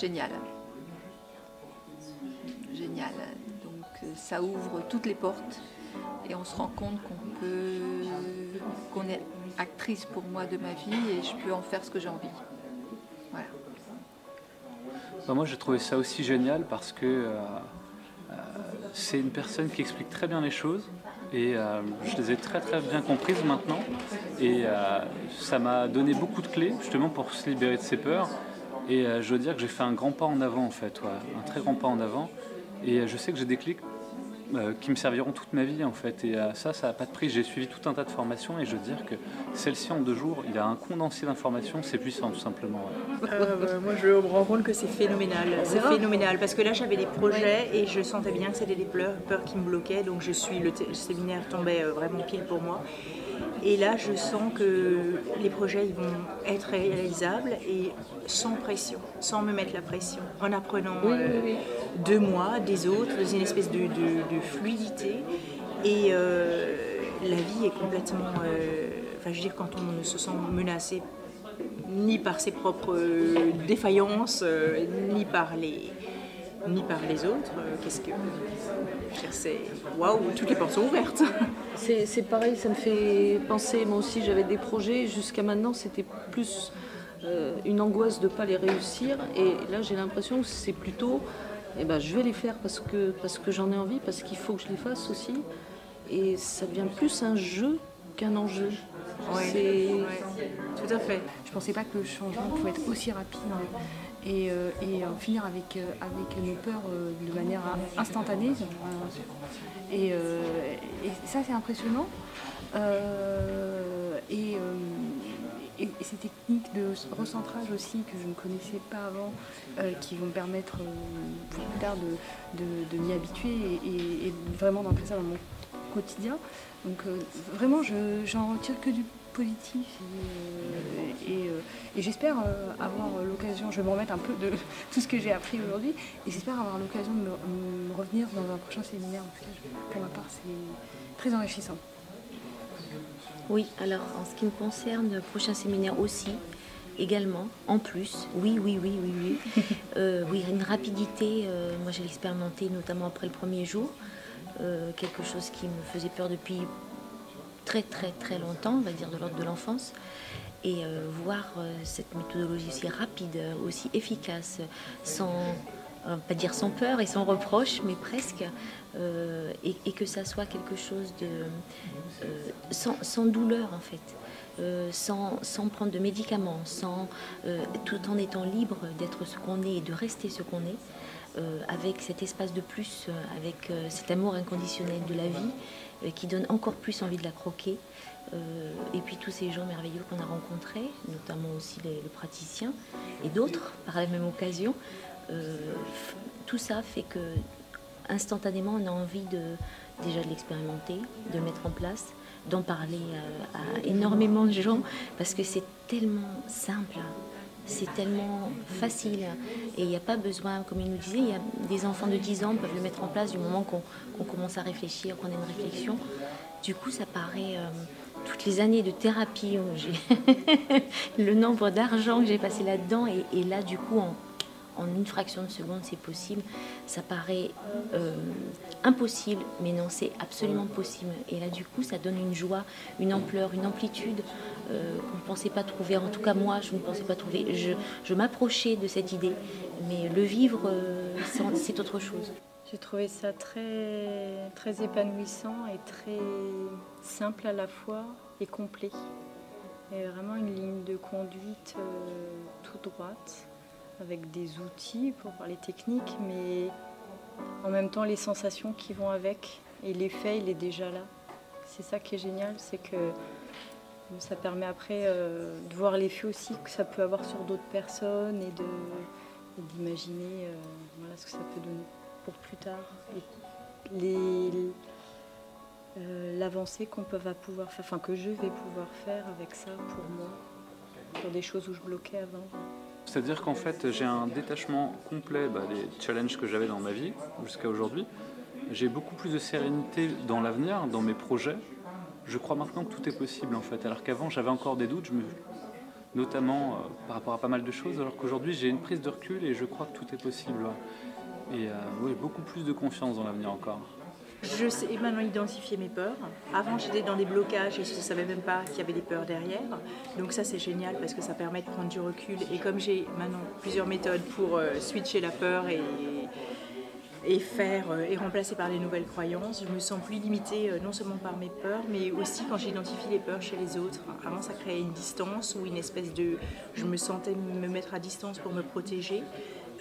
Génial. Génial. Donc euh, ça ouvre toutes les portes et on se rend compte qu'on peut, qu'on est actrice pour moi de ma vie et je peux en faire ce que j'ai envie. Voilà. Moi j'ai trouvé ça aussi génial parce que euh, euh, c'est une personne qui explique très bien les choses et je les ai très très bien comprises maintenant et ça m'a donné beaucoup de clés justement pour se libérer de ses peurs et euh, je veux dire que j'ai fait un grand pas en avant en fait, ouais, un très grand pas en avant et euh, je sais que j'ai des clés euh, qui me serviront toute ma vie en fait et euh, ça ça n'a pas de prix j'ai suivi tout un tas de formations et je veux dire que celle-ci en deux jours il a un condensé d'informations c'est puissant tout simplement ouais. Bah, moi, je me rends compte que c'est phénoménal. C'est vrai phénoménal parce que là, j'avais des projets et je sentais bien que c'était des peurs, peurs qui me bloquaient. Donc, je suis le, le séminaire tombait vraiment pile pour moi. Et là, je sens que les projets ils vont être réalisables et sans pression, sans me mettre la pression, en apprenant euh, de moi, des autres, dans une espèce de, de- de fluidité. Et euh, la vie est complètement. euh, Enfin, je veux dire, quand on ne se sent menacé ni par ses propres défaillances, ni par les ni par les autres. euh, Qu'est-ce que je veux dire, c'est waouh, toutes les portes sont ouvertes. C'est c'est pareil, ça me fait penser, moi aussi j'avais des projets, jusqu'à maintenant c'était plus euh, une angoisse de ne pas les réussir, et là j'ai l'impression que c'est plutôt, eh ben, je vais les faire parce que, parce que j'en ai envie, parce qu'il faut que je les fasse aussi, et ça devient plus un jeu qu'un enjeu. C'est- Tout à fait. Je pensais pas que le changement pouvait être aussi rapide et, euh, et en finir avec, euh, nos peurs euh, de manière instantanée. Euh, Et, euh, et ça, c'est impressionnant. Euh, et, euh, ces techniques de recentrage aussi que je ne connaissais pas avant, euh, qui vont me permettre euh, plus tard de, m'y habituer et, vraiment d'entrer ça dans mon quotidien. Donc euh, vraiment, je- j'en retire que du positif et, euh, et, euh, et j'espère euh, avoir l'occasion, je vais me remettre un peu de tout ce que j'ai appris aujourd'hui et j'espère avoir l'occasion de me, me revenir dans un prochain séminaire. En pour ma part, c'est très enrichissant. Oui, alors en ce qui me concerne, le prochain séminaire aussi, également, en plus, oui, oui, oui, oui, oui. Euh, oui, une rapidité, euh, moi j'ai expérimenté notamment après le premier jour, euh, quelque chose qui me faisait peur depuis très très très longtemps, on va dire de l'ordre de l'enfance. Et euh, voir euh, cette méthodologie aussi rapide, euh, aussi efficace, sans, pas dire sans peur et sans reproche, mais presque, et, que ça soit quelque chose de sans, douleur en fait, sans, sans prendre de médicaments, sans, tout en étant libre d'être ce qu'on est et de rester ce qu'on est, avec cet espace de plus, avec cet amour inconditionnel de la vie qui donne encore plus envie de la croquer. Euh, et puis tous ces gens merveilleux qu'on a rencontrés, notamment aussi le praticien et d'autres par la même occasion, euh, tout ça fait que instantanément on a envie de déjà de l'expérimenter, de le mettre en place, d'en parler à énormément de gens parce que c'est tellement simple. C'est tellement facile et il n'y a pas besoin, comme il nous disait, y a des enfants de 10 ans peuvent le mettre en place du moment qu'on commence à réfléchir, qu'on a une réflexion. Du coup, ça paraît euh, toutes les années de thérapie, j'ai le nombre d'argent que j'ai passé là-dedans et, là, du coup, en, en une fraction de seconde, c'est possible. Ça paraît euh, impossible, mais non, c'est absolument possible. Et là, du coup, ça donne une joie, une ampleur, une amplitude euh, qu'on ne pensait pas trouver. En tout cas, moi, je ne pensais pas trouver. Je, m'approchais de cette idée, mais le vivre, euh, c'est- autre chose. J'ai trouvé ça très, très épanouissant et très simple à la fois et complet. Et vraiment une ligne de conduite euh, toute droite, avec des outils pour voir les techniques, mais en même temps les sensations qui vont avec. Et l'effet, il est déjà là. C'est ça qui est génial, c'est que ça permet après euh, de voir l'effet aussi que ça peut avoir sur d'autres personnes et d'imaginer euh, ce que ça peut donner pour plus tard. Euh, L'avancée qu'on peut va pouvoir faire, enfin que je vais pouvoir faire avec ça pour moi, pour des choses où je bloquais avant. C'est-à-dire qu'en fait, j'ai un détachement complet bah, des challenges que j'avais dans ma vie jusqu'à aujourd'hui. J'ai beaucoup plus de sérénité dans l'avenir, dans mes projets. Je crois maintenant que tout est possible en fait, alors qu'avant j'avais encore des doutes. Je me, notamment euh, par rapport à pas mal de choses, alors qu'aujourd'hui j'ai une prise de recul et je crois que tout est possible. Et euh, oui, beaucoup plus de confiance dans l'avenir encore. Je sais maintenant identifier mes peurs. Avant, j'étais dans des blocages et je ne savais même pas qu'il y avait des peurs derrière. Donc ça, c'est génial parce que ça permet de prendre du recul. Et comme j'ai maintenant plusieurs méthodes pour euh, switcher la peur et, et faire euh, et remplacer par les nouvelles croyances, je me sens plus limitée euh, non seulement par mes peurs, mais aussi quand j'identifie les peurs chez les autres. Avant, ça créait une distance ou une espèce de... Je me sentais me mettre à distance pour me protéger.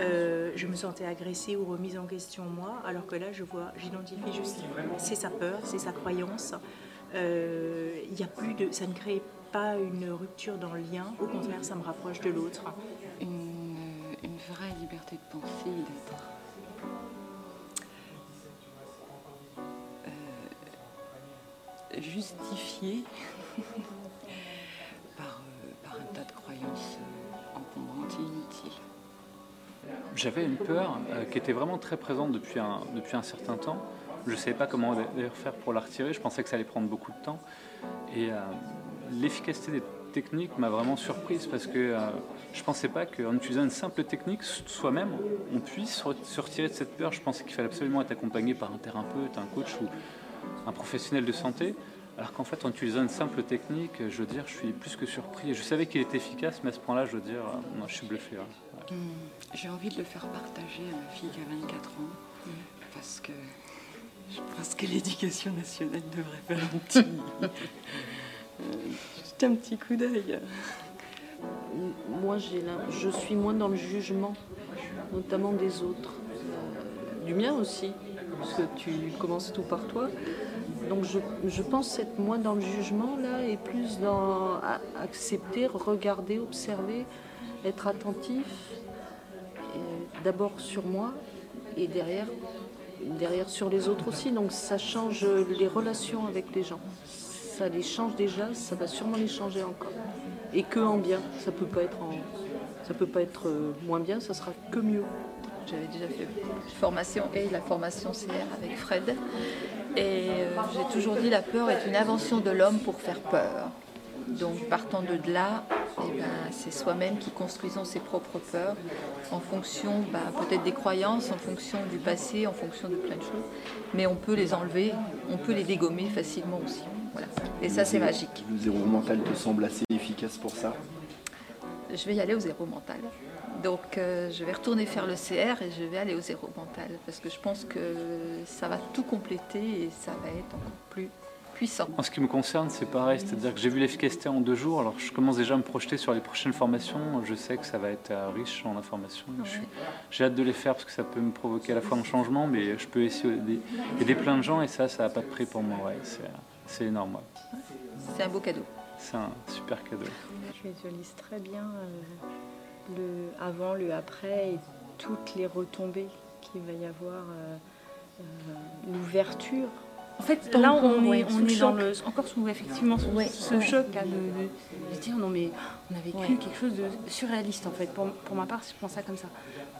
Euh, je me sentais agressée ou remise en question moi, alors que là, je vois, j'identifie juste, c'est sa peur, c'est sa croyance. Euh, y a plus de, ça ne crée pas une rupture dans le lien. Au contraire, ça me rapproche de l'autre. Une, une vraie liberté de penser et d'être. Justifiée par, euh, par un tas de croyances euh, encombrantes et inutiles. J'avais une peur euh, qui était vraiment très présente depuis un, depuis un certain temps. Je ne savais pas comment faire pour la retirer. Je pensais que ça allait prendre beaucoup de temps. Et l'efficacité des techniques m'a vraiment surprise parce que euh, je ne pensais pas qu'en utilisant une simple technique, soi-même, on puisse se retirer de cette peur. Je pensais qu'il fallait absolument être accompagné par un thérapeute, un coach ou un professionnel de santé. Alors qu'en fait, en utilisant une simple technique, je veux dire, je suis plus que surpris. Je savais qu'il était efficace, mais à ce point-là, je veux dire, euh, non, je suis bluffé. Ouais. Hum, J'ai envie de le faire partager à ma fille qui a 24 ans parce que je pense que l'éducation nationale devrait faire un petit, euh, juste un petit coup d'œil. Moi, j'ai je suis moins dans le jugement, notamment des autres. Euh, du mien aussi, parce que tu commences tout par toi. Donc je, je pense être moins dans le jugement là et plus dans accepter, regarder, observer, être attentif. D'abord sur moi et derrière, derrière sur les autres aussi. Donc ça change les relations avec les gens. Ça les change déjà, ça va sûrement les changer encore et que en bien. Ça peut pas être ça peut pas être euh, moins bien, ça sera que mieux. J'avais déjà fait formation et la formation CR avec Fred. Et euh, j'ai toujours dit la peur est une invention de l'homme pour faire peur. Donc partant de là, eh ben, c'est soi-même qui construisons ses propres peurs en fonction ben, peut-être des croyances, en fonction du passé, en fonction de plein de choses. Mais on peut les enlever, on peut les dégommer facilement aussi. Voilà. Et ça c'est magique. Le zéro mental te semble assez efficace pour ça? Je vais y aller au zéro mental. Donc euh, je vais retourner faire le CR et je vais aller au zéro mental parce que je pense que ça va tout compléter et ça va être encore plus puissant. En ce qui me concerne, c'est pareil, c'est-à-dire que j'ai vu l'efficacité en deux jours, alors je commence déjà à me projeter sur les prochaines formations. Je sais que ça va être euh, riche en informations. J'ai hâte de les faire parce que ça peut me provoquer à la fois un changement, mais je peux aussi aider, aider plein de gens et ça, ça n'a pas de prix pour moi. Ouais, c'est, c'est énorme. ouais. C'est un beau cadeau. C'est un super cadeau. Je visualise très bien euh, le avant, le après et toutes les retombées qu'il va y avoir, euh, euh, l'ouverture. En fait, là, on est, on dans le, encore sous effectivement sous Ouais, ce ouais. choc de, de- de dire non mais on a vécu Ouais. quelque chose de surréaliste en fait. Pour, pour ma part, je pense ça comme ça.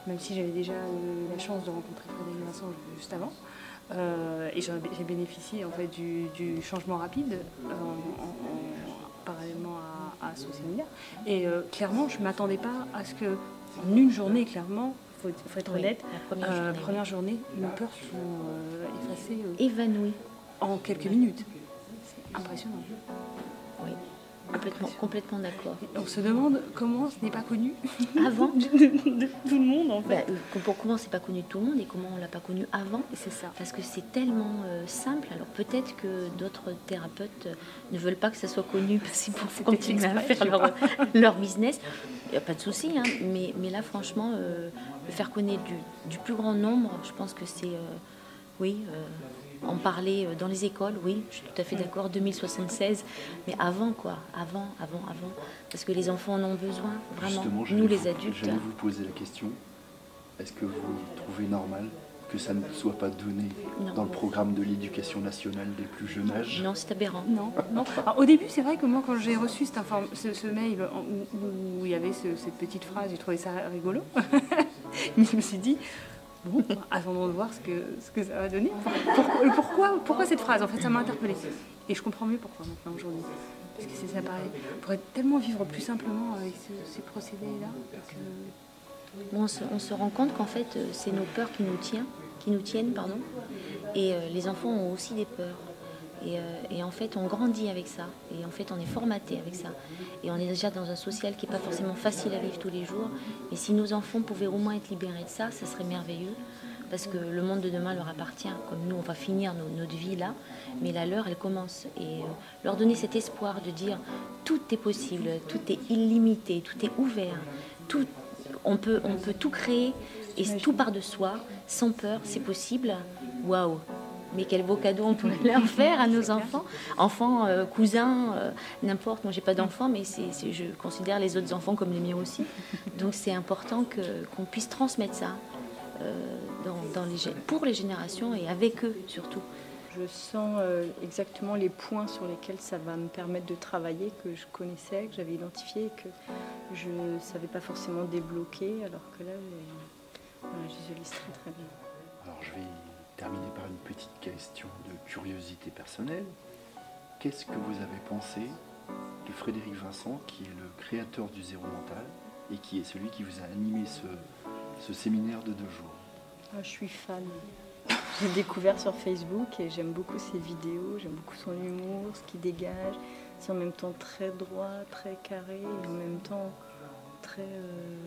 Même si j'avais déjà eu la chance de rencontrer Frédéric Vincent juste avant. Euh, et j'ai bénéficié en fait du, du changement rapide euh, en- en- en- parallèlement séminaire. Et euh, clairement, je ne m'attendais pas à ce que en une journée, clairement, il faut, faut être Oui, honnête, la première euh, journée, première journée, nos peurs sont euh, effacées euh, Évanoui. en quelques minutes. C'est impressionnant. Oui. Complètement, complètement d'accord. On se demande comment ce n'est pas connu Avant, de, tout le monde en bah, fait. euh, pour comment c'est pas connu de tout le monde et comment on l'a pas connu avant. c'est ça. Parce que c'est tellement euh, simple. Alors peut-être que d'autres thérapeutes euh, ne veulent pas que ça soit connu parce qu'ils C'était continuer à faire leur, leur business. Il n'y a pas de souci. hein. Mais, mais là, franchement, euh, le faire connaître du, du plus grand nombre, je pense que c'est... euh, oui, en parler euh, dans les écoles, oui, je suis tout à fait d'accord, 2076. Mais avant, quoi. Avant, avant, avant. Parce que les enfants en ont besoin, vraiment. Justement, Nous, les vous- adultes. J'allais vous poser la question. Est-ce que vous trouvez normal que ça ne soit pas donné Non. dans le programme de l'éducation nationale des plus jeunes âges? Non, c'est aberrant. Non, non. Alors, au début, c'est vrai que moi, quand j'ai reçu cette ce, ce mail où, où il y avait ce- cette petite phrase, j'ai trouvé ça rigolo. Mais je me suis dit, bon, attendons de voir ce que, ce que ça va donner. Pour- pour- pourquoi, pourquoi cette phrase? En fait, ça m'a interpellée. Et je comprends mieux pourquoi maintenant aujourd'hui. Parce que ça paraît, on pourrait tellement vivre plus simplement avec ces procédés-là. on, se, rend compte qu'en fait, euh, c'est nos peurs qui nous, tiennent, qui nous tiennent. Pardon, et euh, les enfants ont aussi des peurs. Et, et, en fait, on grandit avec ça. Et en fait, on est formaté avec ça. Et on est déjà dans un social qui n'est pas forcément facile à vivre tous les jours. Et si nos enfants pouvaient au moins être libérés de ça, ça serait merveilleux parce que le monde de demain leur appartient. Comme nous, on va finir notre vie là, mais la leur, elle commence. Et euh, leur donner cet espoir de dire tout est possible, tout est illimité, tout est ouvert, tout, on, peut, on peut tout créer et tout part de soi, sans peur, c'est possible. Waouh! Mais quel beau cadeau on pourrait leur faire à nos enfants, enfants, euh, cousins, euh, n'importe. Moi, j'ai pas d'enfants, mais je considère les autres enfants comme les miens aussi. Donc, c'est important que, qu'on puisse transmettre ça. Euh, dans, les, pour les générations et avec eux surtout. Je sens euh, exactement les points sur lesquels ça va me permettre de travailler, que je connaissais, que j'avais identifié, que je ne savais pas forcément débloquer, alors que là, je visualise très très bien. Alors je vais terminer par une petite question de curiosité personnelle. Qu'est-ce que vous avez pensé de Frédéric Vincent, qui est le créateur du zéro mental et qui est celui qui vous a animé ce, ce séminaire de deux jours? Ah, Je suis fan. J'ai découvert sur Facebook et j'aime beaucoup ses vidéos, j'aime beaucoup son humour, ce qu'il dégage. C'est en même temps très droit, très carré et en même temps très, euh,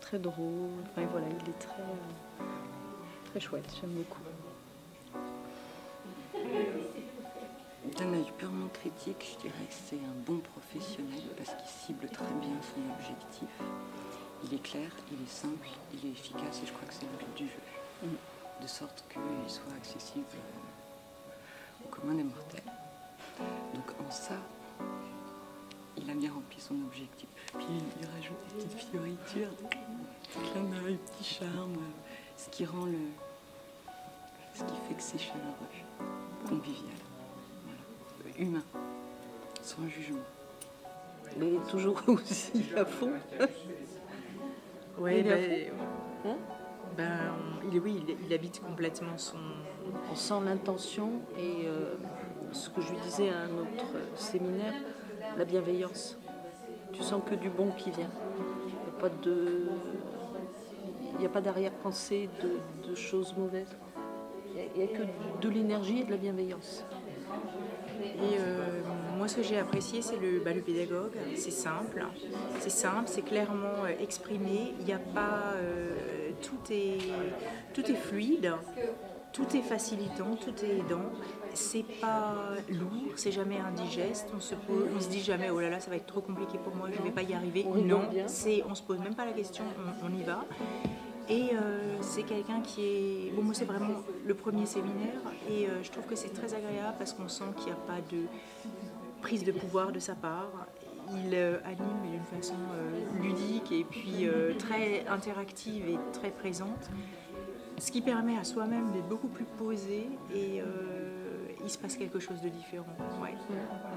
très drôle. Enfin voilà, il est très, euh, très chouette, j'aime beaucoup. D'un œil purement critique, je dirais que c'est un bon professionnel parce qu'il cible très bien son objectif. Il est clair, il est simple, il est efficace et je crois que c'est le but du jeu. Mm. De sorte qu'il soit accessible au commun des mortels. Donc en ça, il a bien rempli son objectif. Puis il rajoute des petites fioritures, des clins d'œil, petit charme, ce qui rend le. Ce qui fait que c'est chaleureux, convivial, humain, sans jugement. Mais toujours aussi à fond. Oui, ben, hein? ben, il, oui, il, habite complètement son. On sent l'intention et euh, ce que je lui disais à un autre séminaire, la bienveillance. Tu sens que du bon qui vient. Il n'y a pas de. Il n'y a pas d'arrière-pensée de, choses mauvaises. Il n'y a, que de l'énergie et de la bienveillance. Et euh, moi, ce que j'ai apprécié, c'est le, bah, pédagogue. C'est simple, c'est simple, c'est clairement euh, exprimé. Il n'y a pas, euh, tout est, tout est fluide, tout est facilitant, tout est aidant. C'est pas lourd, c'est jamais indigeste. On se on se dit jamais oh là là, ça va être trop compliqué pour moi, je ne vais pas y arriver. non, on se pose même pas la question, on, y va. Et euh, c'est quelqu'un qui est. Bon, moi, c'est vraiment le premier séminaire. Et je trouve que c'est très agréable parce qu'on sent qu'il n'y a pas de prise de pouvoir de sa part. Il euh, anime d'une façon euh, ludique et puis euh, très interactive et très présente, ce qui permet à soi-même d'être beaucoup plus posé et il se passe quelque chose de différent. Ouais.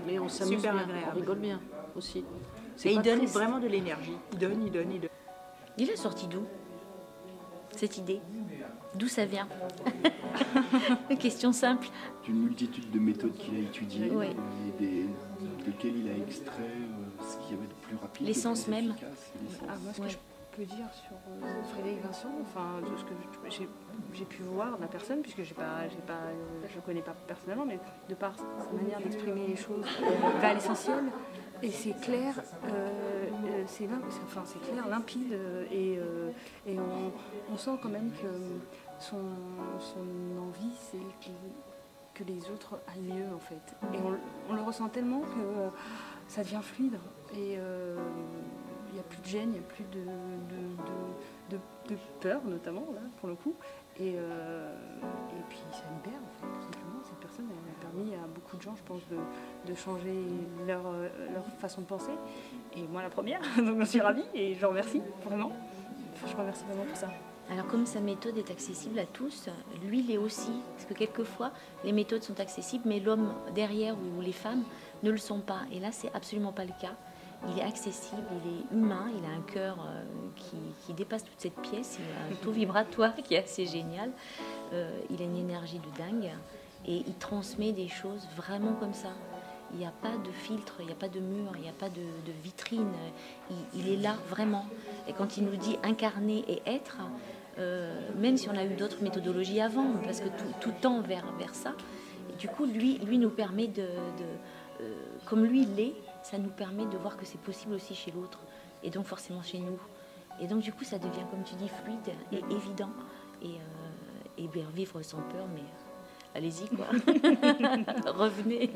Mais on s'amuse Super agréable. on rigole bien aussi. Et il donne vraiment de l'énergie. Il donne, il donne, il donne. Il est sorti d'où? Cette idée D'où ça vient Question simple. D'une multitude de méthodes qu'il a étudiées et des, desquelles il a extrait euh, ce qui y avait de plus rapide. L'essence même. Ah, moi, ce que je peux dire sur euh, Frédéric Vincent, enfin, de ce que j'ai pu voir de la personne, puisque j'ai pas, pas, euh, je ne connais pas personnellement, mais de par sa manière d'exprimer les choses, va à l'essentiel. Et c'est clair, c'est enfin, clair, limpide, et, et on, sent quand même que son, envie, c'est que, les autres aillent mieux en fait. Et on, le ressent tellement que euh, ça devient fluide. Et euh, il n'y a plus de gêne, il n'y a plus de, peur notamment, pour le coup. Et, euh, puis ça libère en fait. Elle a permis à beaucoup de gens, je pense, de, changer leur, leur façon de penser. Et moi la première, donc je suis ravie et je remercie vraiment. Je remercie vraiment pour ça. Alors comme sa méthode est accessible à tous, lui l'est aussi. Parce que quelquefois, les méthodes sont accessibles, mais l'homme derrière ou les femmes ne le sont pas. Et là, c'est absolument pas le cas. Il est accessible, il est humain, il a un cœur euh, qui, dépasse toute cette pièce, il a un taux vibratoire qui est assez génial. Euh, il a une énergie de dingue et il transmet des choses vraiment comme ça. Il n'y a pas de filtre, il n'y a pas de mur, il n'y a pas de, vitrine. Il, est là vraiment. Et quand il nous dit incarner et être, euh, même si on a eu d'autres méthodologies avant, parce que tout, tend vers, vers ça, du coup, lui, lui nous permet de, euh, comme lui l'est, ça nous permet de voir que c'est possible aussi chez l'autre, et donc forcément chez nous. Et donc du coup, ça devient, comme tu dis, fluide et évident. Et, euh, et bien vivre sans peur, mais allez-y quoi. Revenez.